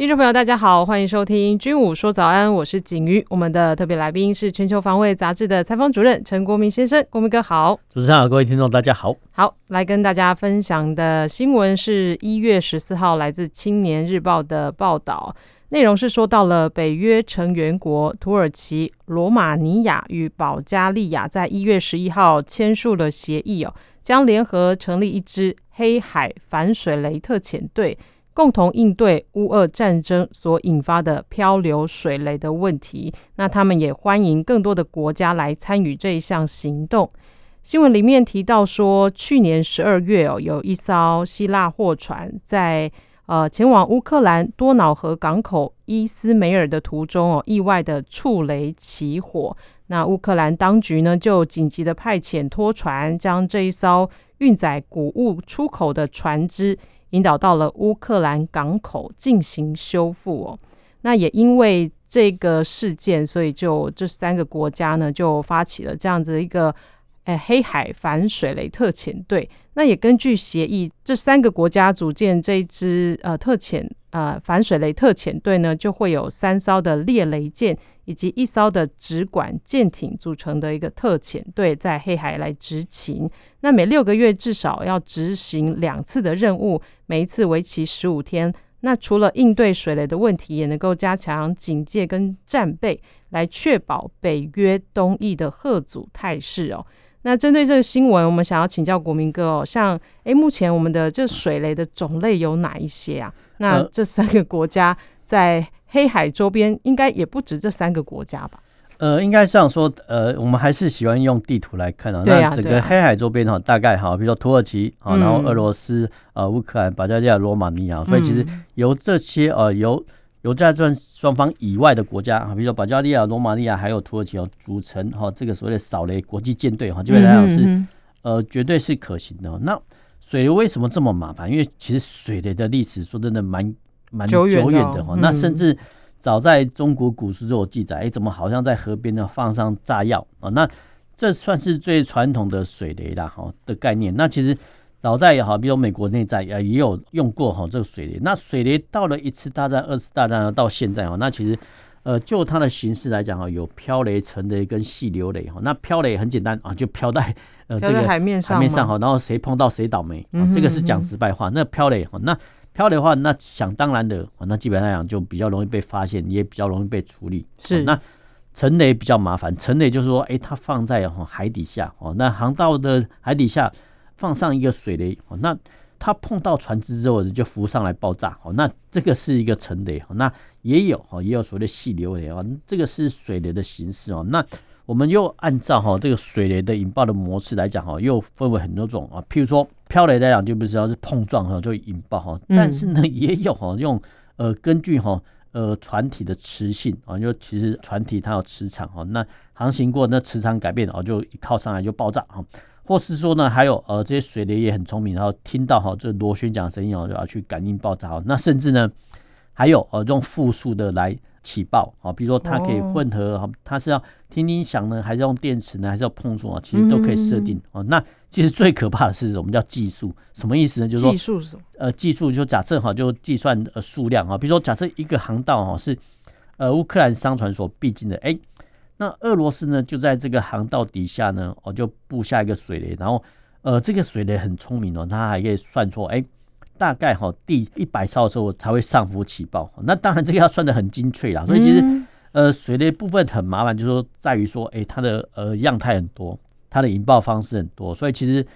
听众朋友，大家好，欢迎收听《军武说早安》，我是景瑜。我们的特别来宾是《全球防卫杂志》的采访主任陈国铭先生，国民哥好。主持人好，各位听众大家好。好，来跟大家分享的新闻是一月十四号来自《青年日报》的报道，内容是说到了北约成员国土耳其、罗马尼亚与保加利亚在一月十一号签署了协议哦，将联合成立一支黑海反水雷特遣队。共同应对乌俄战争所引发的漂流水雷的问题。那他们也欢迎更多的国家来参与这一项行动。新闻里面提到说，去年十二月哦，有一艘希腊货船在呃前往乌克兰多瑙河港口伊斯梅尔的途中哦，意外的触雷起火。那乌克兰当局呢，就紧急的派遣拖船，将这一艘运载谷物出口的船只。引导到了乌克兰港口进行修复哦，那也因为这个事件，所以就这三个国家呢就发起了这样子一个诶黑海反水雷特遣队。那也根据协议，这三个国家组建这一支呃特遣呃反水雷特遣队呢，就会有三艘的猎雷舰。以及一艘的直管舰艇组成的一个特遣队在黑海来执勤，那每六个月至少要执行两次的任务，每一次为期十五天。那除了应对水雷的问题，也能够加强警戒跟战备，来确保北约东翼的吓阻态势哦。那针对这个新闻，我们想要请教国民哥哦，像诶，目前我们的这水雷的种类有哪一些啊？那这三个国家在黑海周边应该也不止这三个国家吧？呃，应该这样说，呃，我们还是喜欢用地图来看啊。啊，那整个黑海周边哈，大概哈，比如说土耳其啊，然后俄罗斯呃，乌克兰、保加利亚、罗马尼亚，所以其实由这些呃，由由在这双方以外的国家啊，比如说保加利亚、罗马尼亚还有土耳其哦，组成哈这个所谓的扫雷国际舰队哈，基本上是呃，绝对是可行的。那水雷为什么这么麻烦？因为其实水雷的历史说真的蛮。蛮久远的哈，那甚至早在中国古书就有记载，哎，怎么好像在河边呢放上炸药啊？那这算是最传统的水雷啦哈的概念。那其实早在也好，比如美国内战也有用过哈这个水雷。那水雷到了一次大战、二次大战到现在哈，那其实呃就它的形式来讲啊，有飘雷、沉雷跟细流雷哈。那飘雷很简单啊，就飘在 呃这个海面上，海面上哈，然后谁碰到谁倒霉啊，这个是讲直白话。那飘雷哈那。飘雷的话，那想当然的，那基本上讲就比较容易被发现，也比较容易被处理。是那沉雷比较麻烦，沉雷就是说，哎，它放在海底下哦，那航道的海底下放上一个水雷哦，那它碰到船只之后就浮上来爆炸哦，那这个是一个沉雷哦，那也有哦，也有所谓的细流雷哦，这个是水雷的形式哦，那。我们又按照哈这个水雷的引爆的模式来讲哈，又分为很多种啊。譬如说漂雷来讲，就不知道是碰撞哈就引爆哈，但是呢也有哈用呃根据哈呃船体的磁性啊，因为其实船体它有磁场哈，那航行过那磁场改变哦，就一靠上来就爆炸哈，或是说呢还有呃这些水雷也很聪明，然后听到哈这螺旋桨声音哦就要去感应爆炸哈，那甚至呢还有呃用复数的来。起爆啊，比如说它可以混合啊，它是要听听响呢，还是用电池呢，还是要碰触啊？其实都可以设定啊。那其实最可怕的是什么叫计数？什么意思呢？就是说，计数是什么？呃，计数就假设哈，就计算呃数量啊。比如说，假设一个航道哈是呃乌克兰商船所必经的，哎，那俄罗斯呢就在这个航道底下呢，哦就布下一个水雷，然后呃这个水雷很聪明哦，它还可以算错，哎。大概哈第一百艘的时候才会上浮起爆，那当然这个要算得很精确啦。所以其实呃水雷部分很麻烦，就是说在于说，哎它的呃样态很多，它的引爆方式很多，所以其实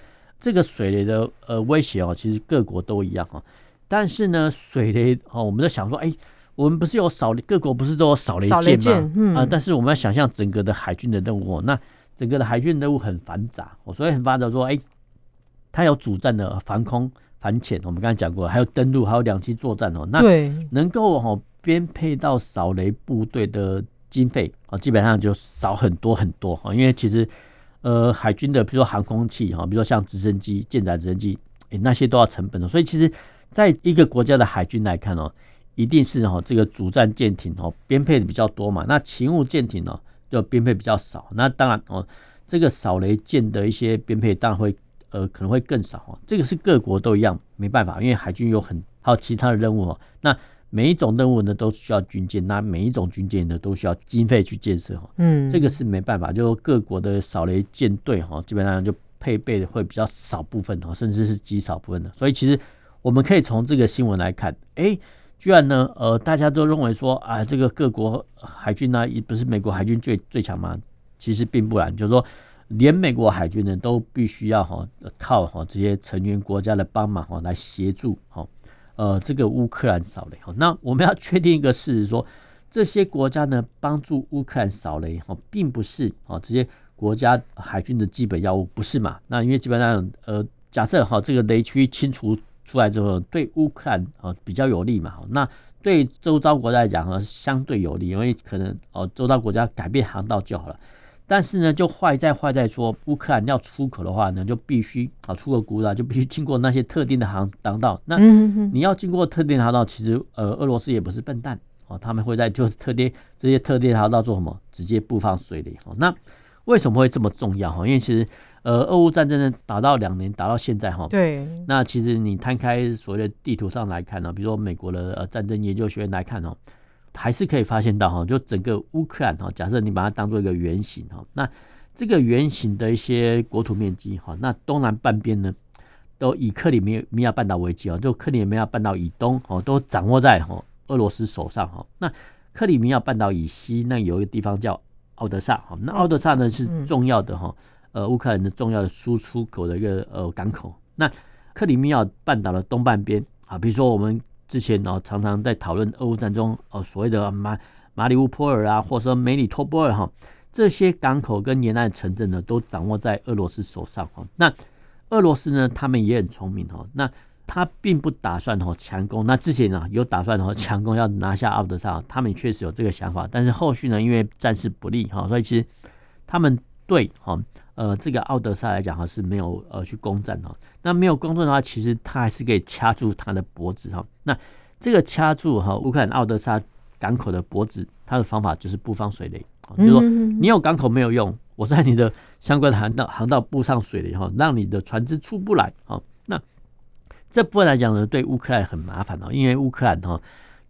这个水雷的呃威胁哦，其实各国都一样哈。但是呢水雷哦，我们在想说，哎我们不是有扫各国不是都有扫雷舰吗？啊，但是我们要想象整个的海军的任务，那整个的海军任务很繁杂，所以很繁杂说，哎它有主战的防空。反潜，我们刚才讲过，还有登陆，还有两栖作战哦。那能够哦编配到扫雷部队的经费啊，基本上就少很多很多啊。因为其实呃，海军的比如说航空器哈，比如说像直升机、舰载直升机，诶，那些都要成本的。所以其实在一个国家的海军来看哦，一定是哈这个主战舰艇哦编配的比较多嘛，那勤务舰艇呢就编配比较少。那当然哦，这个扫雷舰的一些编配当然会呃可能会更少哦。这个是各国都一样，没办法，因为海军有很还有其他的任务哦。那每一种任务呢，都需要军舰，那每一种军舰呢，都需要经费去建设哈。嗯，这个是没办法，就各国的扫雷舰队哈，基本上就配备的会比较少部分哈，甚至是极少部分的。所以其实我们可以从这个新闻来看，哎、居然呢，呃，大家都认为说啊，这个各国海军呢，也不是美国海军最最强吗？其实并不然，就是说，连美国海军呢，都必须要哈靠哈这些成员国家的帮忙哈来协助哈。呃，这个乌克兰扫雷哈，那我们要确定一个事实，说这些国家呢帮助乌克兰扫雷哈，并不是啊这些国家海军的基本要务，不是嘛？那因为基本上呃，假设哈这个雷区清除出来之后，对乌克兰啊比较有利嘛，那对周遭国家来讲呢相对有利，因为可能哦周遭国家改变航道就好了。但是呢，就坏在坏在说，乌克兰要出口的话呢，就必须啊出口谷物就必须经过那些特定的航航道。那你要经过特定航道，其实呃，俄罗斯也不是笨蛋哦，他们会在就是特定这些特定航道做什么？直接布放水雷哦。那为什么会这么重要哈？因为其实呃，俄乌战争呢打到两年，打到现在哈。对。那其实你摊开所谓的地图上来看呢，比如说美国的呃战争研究学院来看哦。还是可以发现到哈，就整个乌克兰哈，假设你把它当做一个圆形哈，那这个圆形的一些国土面积哈，那东南半边呢，都以克里米米亚半岛为基啊，就克里米亚半岛以东哦，都掌握在哈俄罗斯手上哈。那克里米亚半岛以西，那有一个地方叫奥德萨哈，那奥德萨呢是重要的哈，呃，乌克兰的重要的输出口的一个呃港口。那克里米亚半岛的东半边啊，比如说我们。之前呢，常常在讨论俄乌战争哦，所谓的马马里乌波尔啊，或者说梅里托波尔哈，这些港口跟沿岸城镇呢，都掌握在俄罗斯手上哈。那俄罗斯呢，他们也很聪明哈，那他并不打算哦强攻。那之前呢，有打算哦强攻要拿下奥德萨，他们确实有这个想法，但是后续呢，因为战事不利哈，所以其实他们对哈。呃，这个奥德萨来讲哈是没有呃去攻占哈，那没有攻占的话，其实他还是可以掐住他的脖子哈。那这个掐住哈乌克兰奥德萨港口的脖子，他的方法就是布放水雷，就是说你有港口没有用，我在你的相关的航道航道布上水雷哈，让你的船只出不来哈。那这部分来讲呢，对乌克兰很麻烦哦，因为乌克兰哈，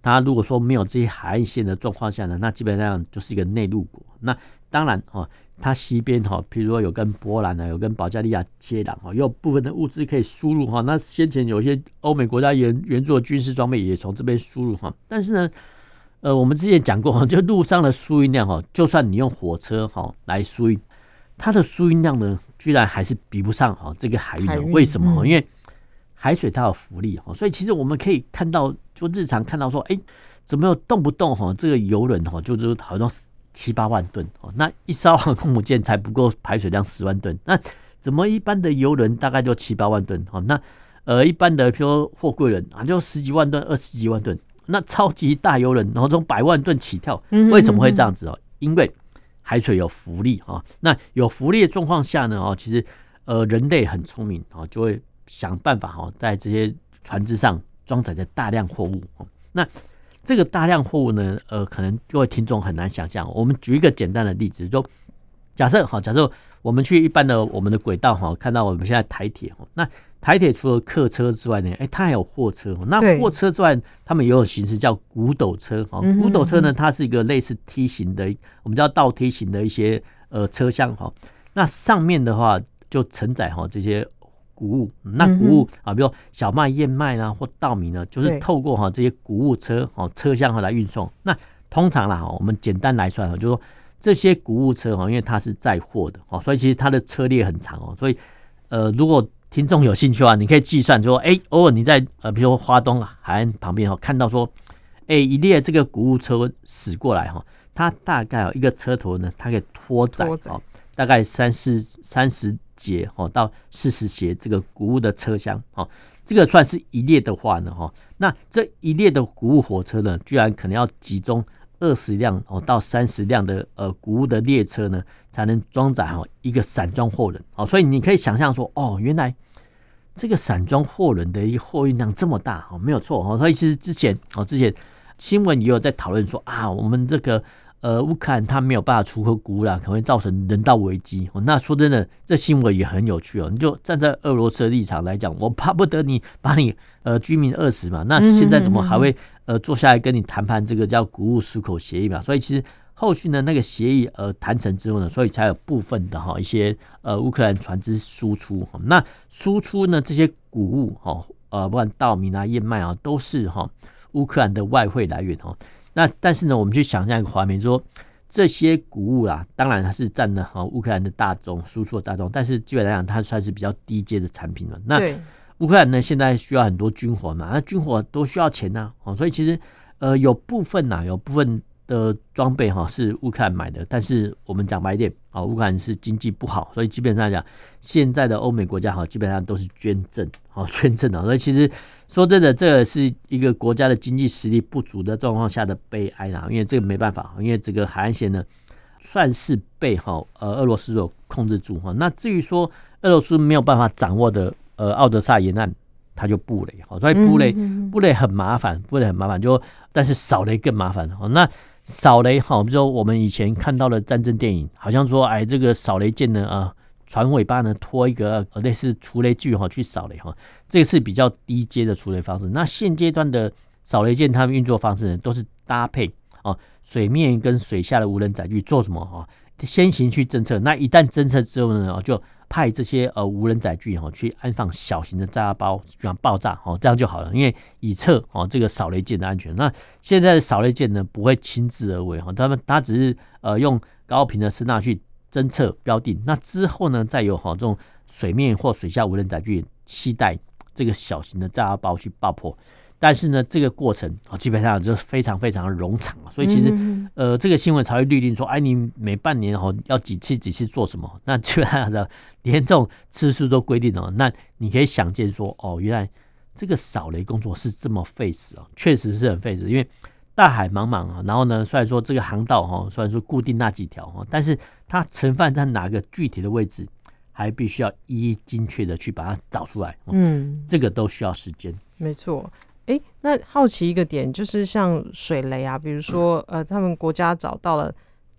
它如果说没有这些海岸线的状况下呢，那基本上就是一个内陆国。那当然哦。它西边哈，比如说有跟波兰啊，有跟保加利亚接壤哈，有部分的物资可以输入哈。那先前有一些欧美国家援援助的军事装备也从这边输入哈。但是呢，呃，我们之前讲过哈，就路上的输运量哈，就算你用火车哈来输运，它的输运量呢，居然还是比不上哈这个海运的。为什么？因为海水它有浮力哈，所以其实我们可以看到，就日常看到说，哎，怎么有动不动哈这个游轮哈，就是好像。七八万吨哦，那一艘航空母舰才不够排水量十万吨，那怎么一般的游轮大概就七八万吨哦？那呃一般的比如说货柜轮啊就十几万吨、二十几万吨，那超级大游轮然后从百万吨起跳，为什么会这样子哦？因为海水有浮力啊，那有浮力的状况下呢哦，其实呃人类很聪明啊，就会想办法哈，在这些船只上装载着大量货物哦，那。这个大量货物呢，呃，可能各位听众很难想象。我们举一个简单的例子，就假设哈，假设我们去一般的我们的轨道哈，看到我们现在台铁哈，那台铁除了客车之外呢，哎，它还有货车。那货车之外，他们也有形式叫古斗车哈。古斗车呢，它是一个类似梯形的，我们叫倒梯形的一些呃车厢哈。那上面的话就承载哈这些。谷物，那谷物啊，比如小麦、燕麦啊，或稻米呢，就是透过哈这些谷物车哦车厢哈来运送。那通常啦哈，我们简单来算哈，就是说这些谷物车哈，因为它是载货的哦，所以其实它的车列很长哦。所以呃，如果听众有兴趣的话，你可以计算说，哎，偶尔你在呃，比如说花东海岸旁边哈，看到说，哎，一列这个谷物车驶过来哈，它大概一个车头呢，它可以拖载哦，大概三四三十。节哦到四十节这个谷物的车厢哦，这个算是一列的话呢哈，那这一列的谷物火车呢，居然可能要集中二十辆哦到三十辆的呃谷物的列车呢，才能装载哦一个散装货轮哦。所以你可以想象说，哦，原来这个散装货轮的一货运量这么大哦，没有错哦。所以其实之前哦，之前新闻也有在讨论说啊，我们这个。呃，乌克兰他没有办法出口谷物啦，可能会造成人道危机。哦，那说真的，这新闻也很有趣哦。你就站在俄罗斯的立场来讲，我巴不得你把你呃居民饿死嘛。那现在怎么还会呃坐下来跟你谈判这个叫谷物出口协议嘛？所以其实后续呢，那个协议呃谈成之后呢，所以才有部分的哈一些呃乌克兰船只输出。那输出呢这些谷物哈呃不管稻米啊燕麦啊都是哈乌克兰的外汇来源哈。那但是呢，我们去想象一个画面，说这些谷物啊，当然它是占了哈乌克兰的大宗输出的大宗，但是基本来讲，它算是比较低阶的产品了。那乌克兰呢，现在需要很多军火嘛，那军火都需要钱呐，哦，所以其实呃有部分呐，有部分。的装备哈是乌克兰买的，但是我们讲白一点啊，乌克兰是经济不好，所以基本上讲，现在的欧美国家哈基本上都是捐赠，好捐赠的。所以其实说真的，这是一个国家的经济实力不足的状况下的悲哀啦。因为这个没办法，因为这个海岸线呢算是被哈呃俄罗斯所控制住哈。那至于说俄罗斯没有办法掌握的呃奥德萨沿岸，它就布雷好，所以布雷布雷很麻烦，布雷很麻烦，就但是扫雷更麻烦哦。那扫雷哈，比如说我们以前看到的战争电影，好像说，哎，这个扫雷舰呢，啊，船尾巴呢拖一个类似除雷具哈去扫雷哈，这是比较低阶的除雷方式。那现阶段的扫雷舰，他们运作方式呢，都是搭配啊水面跟水下的无人载具做什么哈？先行去侦测，那一旦侦测之后呢，就派这些呃无人载具哈去安放小型的炸药包，这样爆炸哦，这样就好了。因为以测哦这个扫雷舰的安全。那现在的扫雷舰呢不会亲自而为哈，他们他只是呃用高频的声纳去侦测标定，那之后呢再有哈这种水面或水下无人载具携带这个小型的炸药包去爆破。但是呢，这个过程啊，基本上就非常非常的冗长，所以其实呃，这个新闻才会律令说，哎，你每半年哦要几次几次做什么？那基本上的连这种次数都规定了，那你可以想见说，哦，原来这个扫雷工作是这么费时啊，确实是很费时，因为大海茫茫啊，然后呢，虽然说这个航道哈，虽然说固定那几条哈，但是它盛放在哪个具体的位置，还必须要一一精确的去把它找出来，嗯，这个都需要时间，没错。哎，那好奇一个点，就是像水雷啊，比如说，呃，他们国家找到了，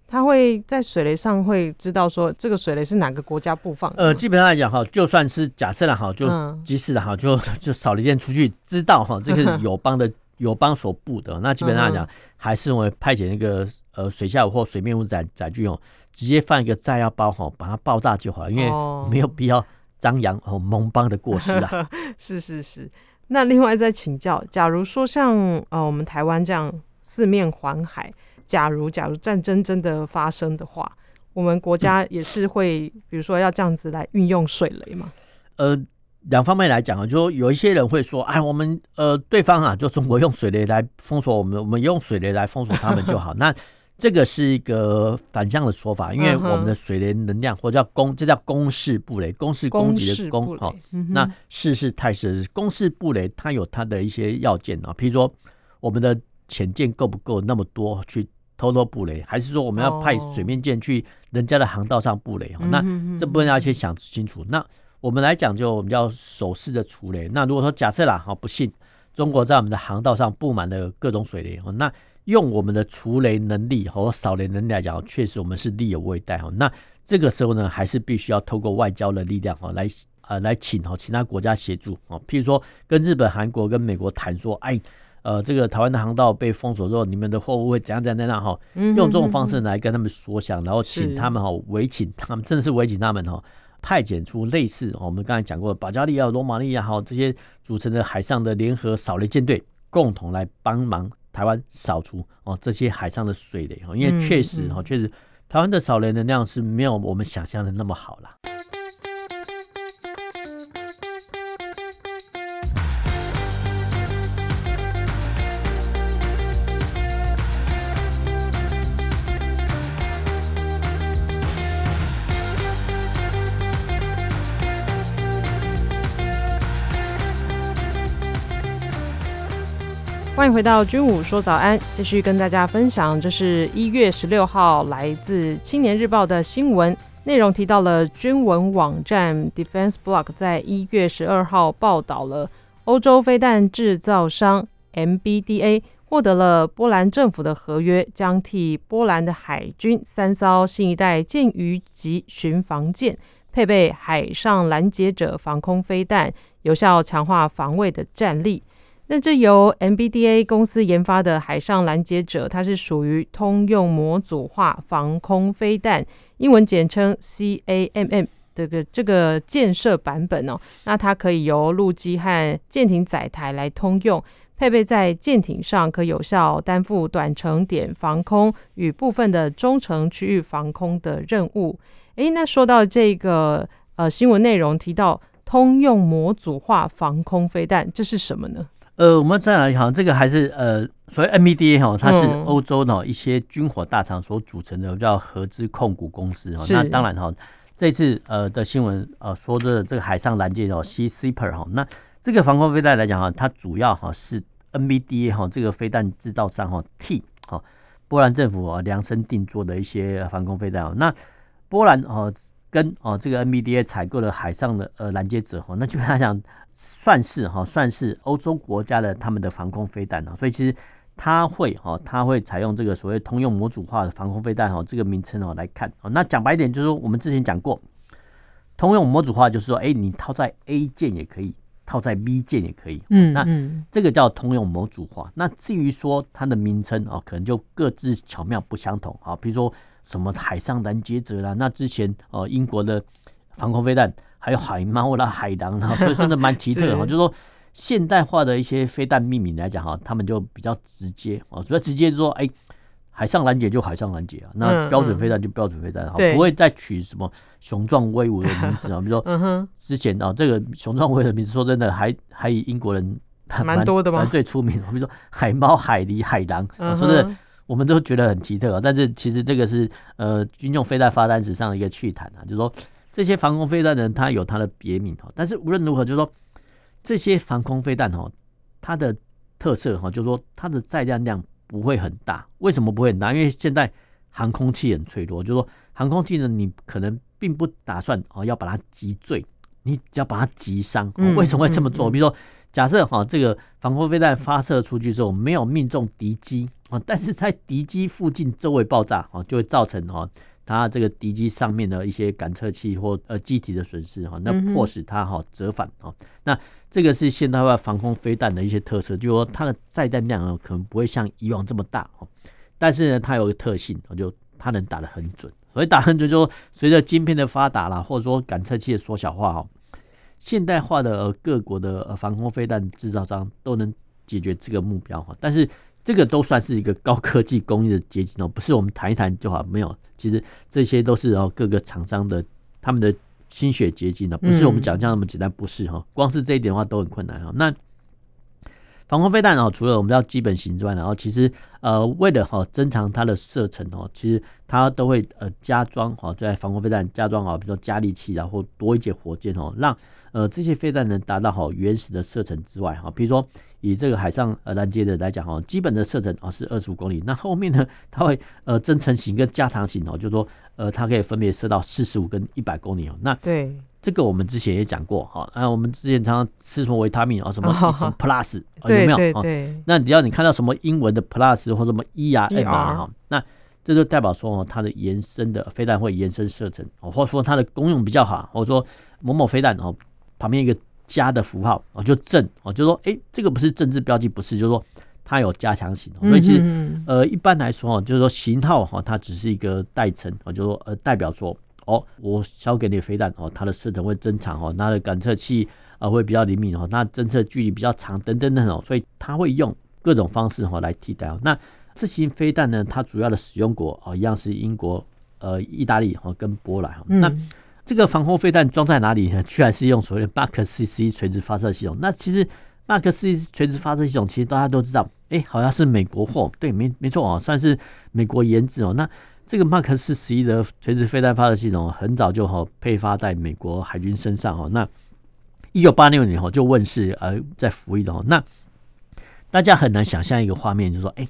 他会在水雷上会知道说这个水雷是哪个国家布放的。呃，基本上来讲哈，就算是假设了哈，就即使的哈，就 就扫雷舰出去，知道哈，这个是友邦的 友邦所布的，那基本上来讲，还是会派遣那个呃水下或水面物载载具哦，直接放一个炸药包哈，把它爆炸就好了，因为没有必要张扬哦盟邦的过失啊。是是是。那另外再请教，假如说像呃我们台湾这样四面环海，假如假如战争真的发生的话，我们国家也是会，比如说要这样子来运用水雷吗？呃，两方面来讲啊，就说有一些人会说，哎，我们呃对方啊，就中国用水雷来封锁我们，我们用水雷来封锁他们就好。那这个是一个反向的说法，因为我们的水雷能量或者叫攻，这叫攻势布雷，攻势攻击的攻，好，那势是态势，攻势布雷它有它的一些要件啊，譬如说我们的潜舰够不够那么多去偷偷布雷，还是说我们要派水面舰去人家的航道上布雷？那这部分要先想清楚。那我们来讲，就我们叫手势的除雷。那如果说假设啦，好不信中国在我们的航道上布满了各种水雷，那用我们的除雷能力和扫雷能力来讲，确实我们是力有未逮哈。那这个时候呢，还是必须要透过外交的力量哈，来呃来请哈其他国家协助啊。譬如说，跟日本、韩国、跟美国谈说，哎，呃，这个台湾的航道被封锁之后，你们的货物会怎样怎样怎样哈？用这种方式来跟他们说想，然后请他们哈委请他们，真的是委请他们哈，派遣出类似我们刚才讲过的保加利亚、罗马尼亚哈这些组成的海上的联合扫雷舰队，共同来帮忙。台湾扫除哦这些海上的水雷哦，因为确实哈，确实台湾的扫雷能量是没有我们想象的那么好啦。欢迎回到军武说早安，继续跟大家分享，这是一月十六号来自《青年日报》的新闻内容，提到了军文网站 Defense Blog 在一月十二号报道了欧洲飞弹制造商 MBDA 获得了波兰政府的合约，将替波兰的海军三艘新一代舰鱼级巡防舰配备海上拦截者防空飞弹，有效强化防卫的战力。那这由 MBDA 公司研发的海上拦截者，它是属于通用模组化防空飞弹，英文简称 CAMM 这个这个建设版本哦。那它可以由陆基和舰艇载台来通用，配备在舰艇上，可有效担负短程点防空与部分的中程区域防空的任务。诶，那说到这个呃新闻内容提到通用模组化防空飞弹，这是什么呢？呃，我们再来讲，这个还是呃，所谓 MBDA 哈，它是欧洲的一些军火大厂所组成的叫合资控股公司哈。那当然哈，这次呃的新闻呃说的这个海上拦截哦，Sea Sleeper 哈，那这个防空飞弹来讲哈，它主要哈是 MBDA 哈这个飞弹制造商哈 T 哈波兰政府啊量身定做的一些防空飞弹。那波兰哦。跟哦这个 nbda 采购的海上的呃拦截者哈，那基本上讲算是哈算是欧洲国家的他们的防空飞弹啊，所以其实它会哈它会采用这个所谓通用模组化的防空飞弹哈这个名称哦来看哦，那讲白一点就是说我们之前讲过，通用模组化就是说哎你套在 A 键也可以，套在 B 键也可以，嗯，那这个叫通用模组化。那至于说它的名称哦，可能就各自巧妙不相同啊，比如说。什么海上拦截者啦？那之前哦，英国的防空飞弹还有海猫啦、海狼啦，所以真的蛮奇特的。就是说现代化的一些飞弹命名来讲哈，他们就比较直接哦，比较直接就说哎，海上拦截就海上拦截啊，那标准飞弹就标准飞弹，哈，不会再取什么雄壮威武的名字啊。比如说之前啊，这个雄壮威武的名字，说真的还还以英国人蛮多的嘛？最出名，比如说海猫、海狸、海狼，说真的。我们都觉得很奇特啊，但是其实这个是呃军用飞弹发展史上的一个趣谈啊，就是说这些防空飞弹呢，它有它的别名哈，但是无论如何，就是说这些防空飞弹哈，它的特色哈，就是说它的载量量不会很大。为什么不会很大？因为现在航空器很脆弱，就是说航空器呢，你可能并不打算哦要把它击坠，你只要把它击伤。为什么会这么做？比如说。假设哈，这个防空飞弹发射出去之后没有命中敌机啊，但是在敌机附近周围爆炸啊，就会造成哈它这个敌机上面的一些感测器或呃机体的损失哈，那迫使它哈折返啊。那这个是现代化防空飞弹的一些特色，就是说它的载弹量呢可能不会像以往这么大哦，但是呢它有个特性，就它能打得很准。所以打很准，就说随着晶片的发达啦，或者说感测器的缩小化哈。现代化的各国的防空飞弹制造商都能解决这个目标哈，但是这个都算是一个高科技工艺的结晶哦，不是我们谈一谈就好，没有，其实这些都是哦各个厂商的他们的心血结晶呢，不是我们讲这样那么简单，不是哈，光是这一点的话都很困难哈。那防空飞弹哦，除了我们要基本型之外，然后其实呃为了哈增强它的射程哦，其实它都会呃加装哈在防空飞弹加装啊，比如说加力器然后多一节火箭哦，让呃，这些飞弹能达到好原始的射程之外哈，比如说以这个海上呃拦截的来讲哈，基本的射程啊是二十五公里，那后面呢，它会呃增程型跟加长型哦，就是说呃它可以分别射到四十五跟一百公里哦。那对这个我们之前也讲过哈，啊我们之前常常吃什么维他命啊什么什么 plus 有没有？对对对。那只要你看到什么英文的 plus 或者什么 e r m 哈，那这就代表说哦它的延伸的飞弹会延伸射程哦，或者说它的功用比较好，或者说某某飞弹哦。旁边一个加的符号哦，就正哦，就说哎，这个不是政治标记，不是，就是说它有加强型，所以其实呃一般来说哦，就是说型号哈，它只是一个代称哦，就是说呃代表说哦，我销给你飞弹哦，它的射程会增长哦，它的感测器啊会比较灵敏哦，那侦测距离比较长等等等哦，所以它会用各种方式哈来替代哦。那这型飞弹呢，它主要的使用国哦一样是英国、呃意大利哈跟波兰哈那。这个防空飞弹装在哪里呢？居然是用所谓的 Mark 四十一垂直发射系统。那其实 Mark 四十一垂直发射系统，其实大家都知道，哎，好像是美国货。对，没没错哦，算是美国研制哦。那这个 Mark 四十一的垂直飞弹发射系统，很早就好配发在美国海军身上哦。那一九八六年哦就问世，而在服役的哦。那大家很难想象一个画面，就是说，哎、欸，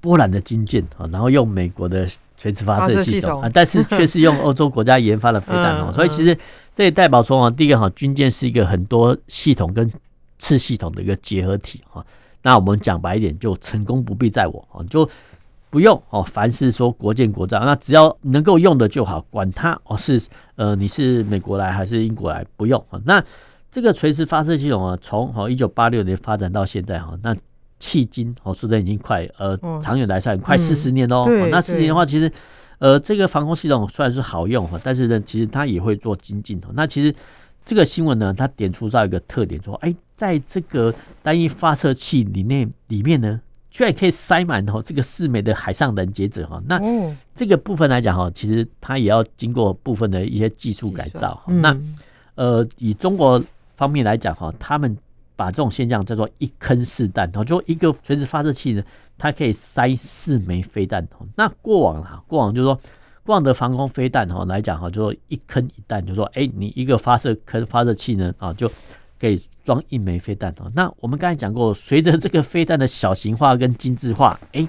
波兰的军舰啊，然后用美国的垂直发射系统啊，但是 却是用欧洲国家研发的飞弹哦，所以其实这也代表说啊，第一个哈，军舰是一个很多系统跟次系统的一个结合体哈。那我们讲白一点，就成功不必在我啊，就不用哦，凡是说国建国造，那只要能够用的就好，管它哦是呃你是美国来还是英国来，不用啊。那这个垂直发射系统啊，从哦一九八六年发展到现在哈，那迄今哦说的已经快呃长远来算快四十年喽。那四年的话，其实呃这个防空系统虽然是好用哈，但是呢，其实它也会做精进。那其实这个新闻呢，它点出到一个特点，说哎，在这个单一发射器里面里面呢。居然可以塞满哦，这个四枚的海上拦截者哈，那这个部分来讲哈，其实它也要经过部分的一些技术改造。那呃，以中国方面来讲哈，他们把这种现象叫做一坑四弹，然后就一个垂直发射器呢，它可以塞四枚飞弹。那过往啊，过往就是说，过往的防空飞弹哈来讲哈，就说一坑一弹，就说哎，你一个发射坑发射器呢啊就。可以装一枚飞弹哦。那我们刚才讲过，随着这个飞弹的小型化跟精致化，哎，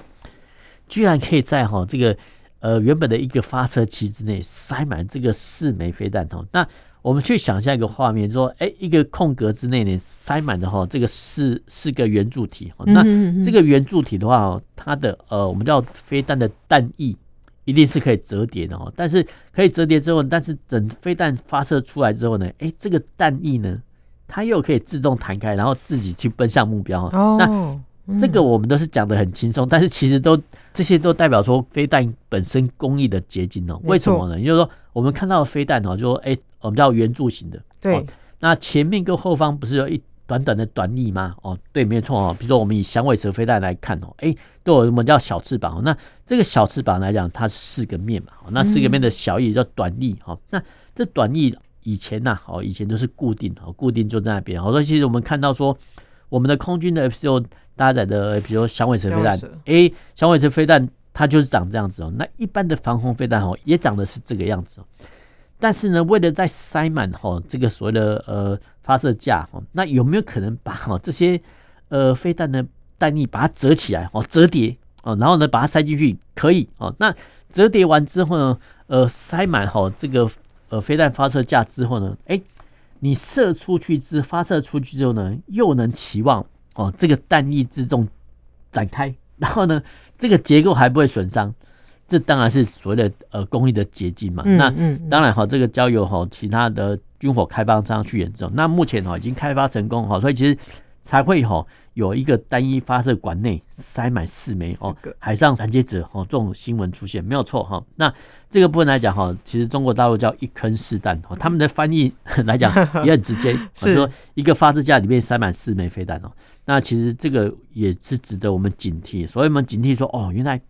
居然可以在哈这个呃原本的一个发射器之内塞满这个四枚飞弹哦。那我们去想象一个画面，说哎一个空格之内呢塞满的哈这个四四个圆柱体。那这个圆柱体的话，它的呃我们叫飞弹的弹翼一定是可以折叠的哦。但是可以折叠之后，但是等飞弹发射出来之后呢，哎这个弹翼呢？它又可以自动弹开，然后自己去奔向目标。哦，那这个我们都是讲的很轻松，但是其实都这些都代表说飞弹本身工艺的结晶哦。为什么呢？也就是说，我们看到的飞弹哦，就说哎，我们叫圆柱形的。对。那前面跟后方不是有一短短的短翼吗？哦，对，没错哦。比如说我们以响尾蛇飞弹来看哦，哎，都有什么叫小翅膀？那这个小翅膀来讲，它是四个面嘛。那四个面的小翼叫短翼。哈，那这短翼。以前呐，哦，以前都是固定，哦，固定就在那边。好多其实我们看到说，我们的空军的 F 十六搭载的，比如说响尾蛇飞弹，哎，响尾蛇飞弹它就是长这样子哦。那一般的防空飞弹哦，也长的是这个样子哦。但是呢，为了再塞满哈这个所谓的呃发射架哦，那有没有可能把哈这些呃飞弹的弹翼把它折起来哦，折叠哦，然后呢把它塞进去？可以哦。那折叠完之后呢，呃，塞满哈这个。呃，飞弹发射架之后呢，哎，你射出去之发射出去之后呢，又能期望哦，这个弹翼自重展开，然后呢，这个结构还不会损伤，这当然是所谓的呃工艺的结晶嘛。那当然哈，这个交由哈其他的军火开发商去研究。那目前哈已经开发成功哈，所以其实。才会哈有一个单一发射管内塞满四枚哦海上拦截者哦这种新闻出现没有错哈。那这个部分来讲哈，其实中国大陆叫一坑四弹哦，他们的翻译来讲 也很直接，是说一个发射架里面塞满四枚飞弹哦。那其实这个也是值得我们警惕，所以我们警惕说哦，原来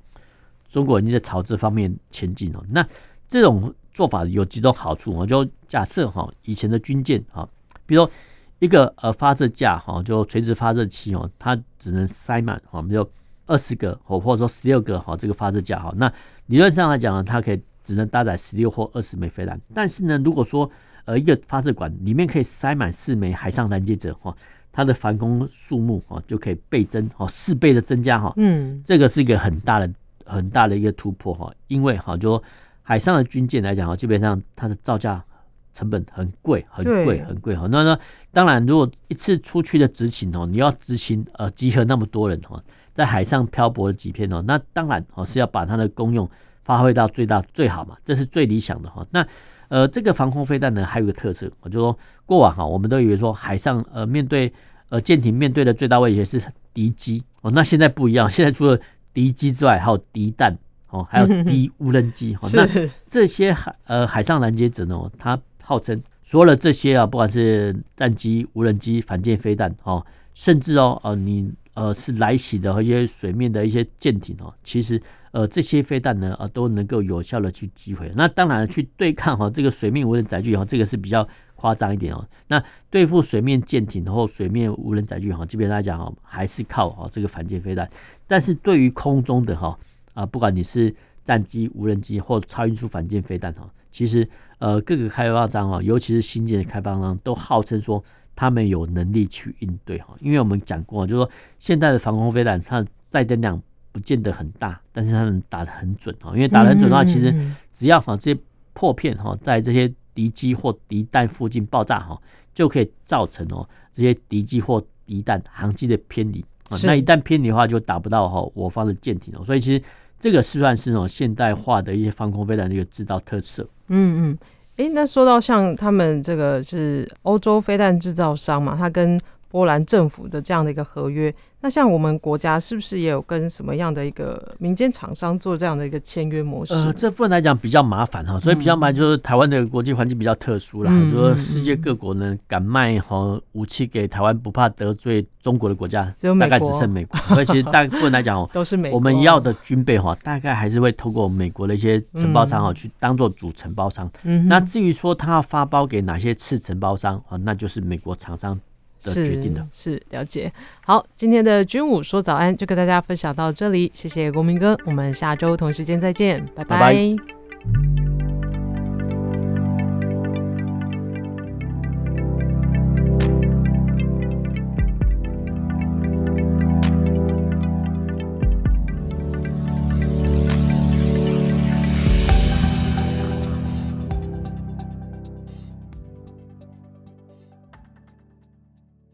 中国已经在朝这方面前进哦。那这种做法有几种好处，我就假设哈以前的军舰哈，比如说。一个呃发射架哈，就垂直发射器哦，它只能塞满哈，比如二十个或或者说十六个哈，这个发射架哈，那理论上来讲呢，它可以只能搭载十六或二十枚飞弹。但是呢，如果说呃一个发射管里面可以塞满四枚海上拦截者哈，它的防空数目哈就可以倍增哦，四倍的增加哈。嗯，这个是一个很大的很大的一个突破哈，因为哈，就说海上的军舰来讲哈，基本上它的造价。成本很贵，很贵，很贵哈。那那，当然，如果一次出去的执勤哦，你要执行呃集合那么多人哈，在海上漂泊几天哦，那当然哦是要把它的功用发挥到最大最好嘛，这是最理想的哈。那呃，这个防空飞弹呢，还有一个特色，我就说过往哈，我们都以为说海上呃面对呃舰艇面对的最大威胁是敌机哦，那现在不一样，现在除了敌机之外，还有敌弹哦，还有敌无人机 哈。那这些海呃海上拦截者呢，它号称说了这些啊，不管是战机、无人机、反舰飞弹哦，甚至哦，呃，你呃是来袭的和一些水面的一些舰艇哦，其实呃这些飞弹呢，呃都能够有效的去击毁。那当然去对抗哈 这个水面无人载具哈，这个是比较夸张一点哦。那对付水面舰艇或水面无人载具哈，基本上来讲哈，还是靠哈这个反舰飞弹。但是对于空中的哈啊，不管你是战机、无人机或超音速反舰飞弹哈，其实。呃，各个开发商啊，尤其是新建的开发商，都号称说他们有能力去应对哈。因为我们讲过，就是说现在的防空飞弹，它的载弹量不见得很大，但是它能打得很准哈。因为打得很准的话，其实只要哈这些破片哈在这些敌机或敌弹附近爆炸哈，就可以造成哦这些敌机或敌弹航机的偏离。那一旦偏离的话，就打不到哈我方的舰艇哦。所以其实这个是算是那种现代化的一些防空飞弹的一个制造特色。嗯嗯。哎，那说到像他们这个是欧洲飞弹制造商嘛，他跟波兰政府的这样的一个合约。那像我们国家是不是也有跟什么样的一个民间厂商做这样的一个签约模式？呃，这部分来讲比较麻烦哈，所以比较麻烦就是台湾的国际环境比较特殊啦。嗯、说世界各国呢敢卖哈武器给台湾，不怕得罪中国的国家，只有大概只剩美国。所以其实大部分来讲哦，都是美国。我们要的军备哈，大概还是会透过美国的一些承包商哈去当做主承包商。嗯，那至于说他要发包给哪些次承包商啊，那就是美国厂商。是决定的，是了解。好，今天的军武说早安就跟大家分享到这里，谢谢国民哥，我们下周同时间再见，拜拜。拜拜。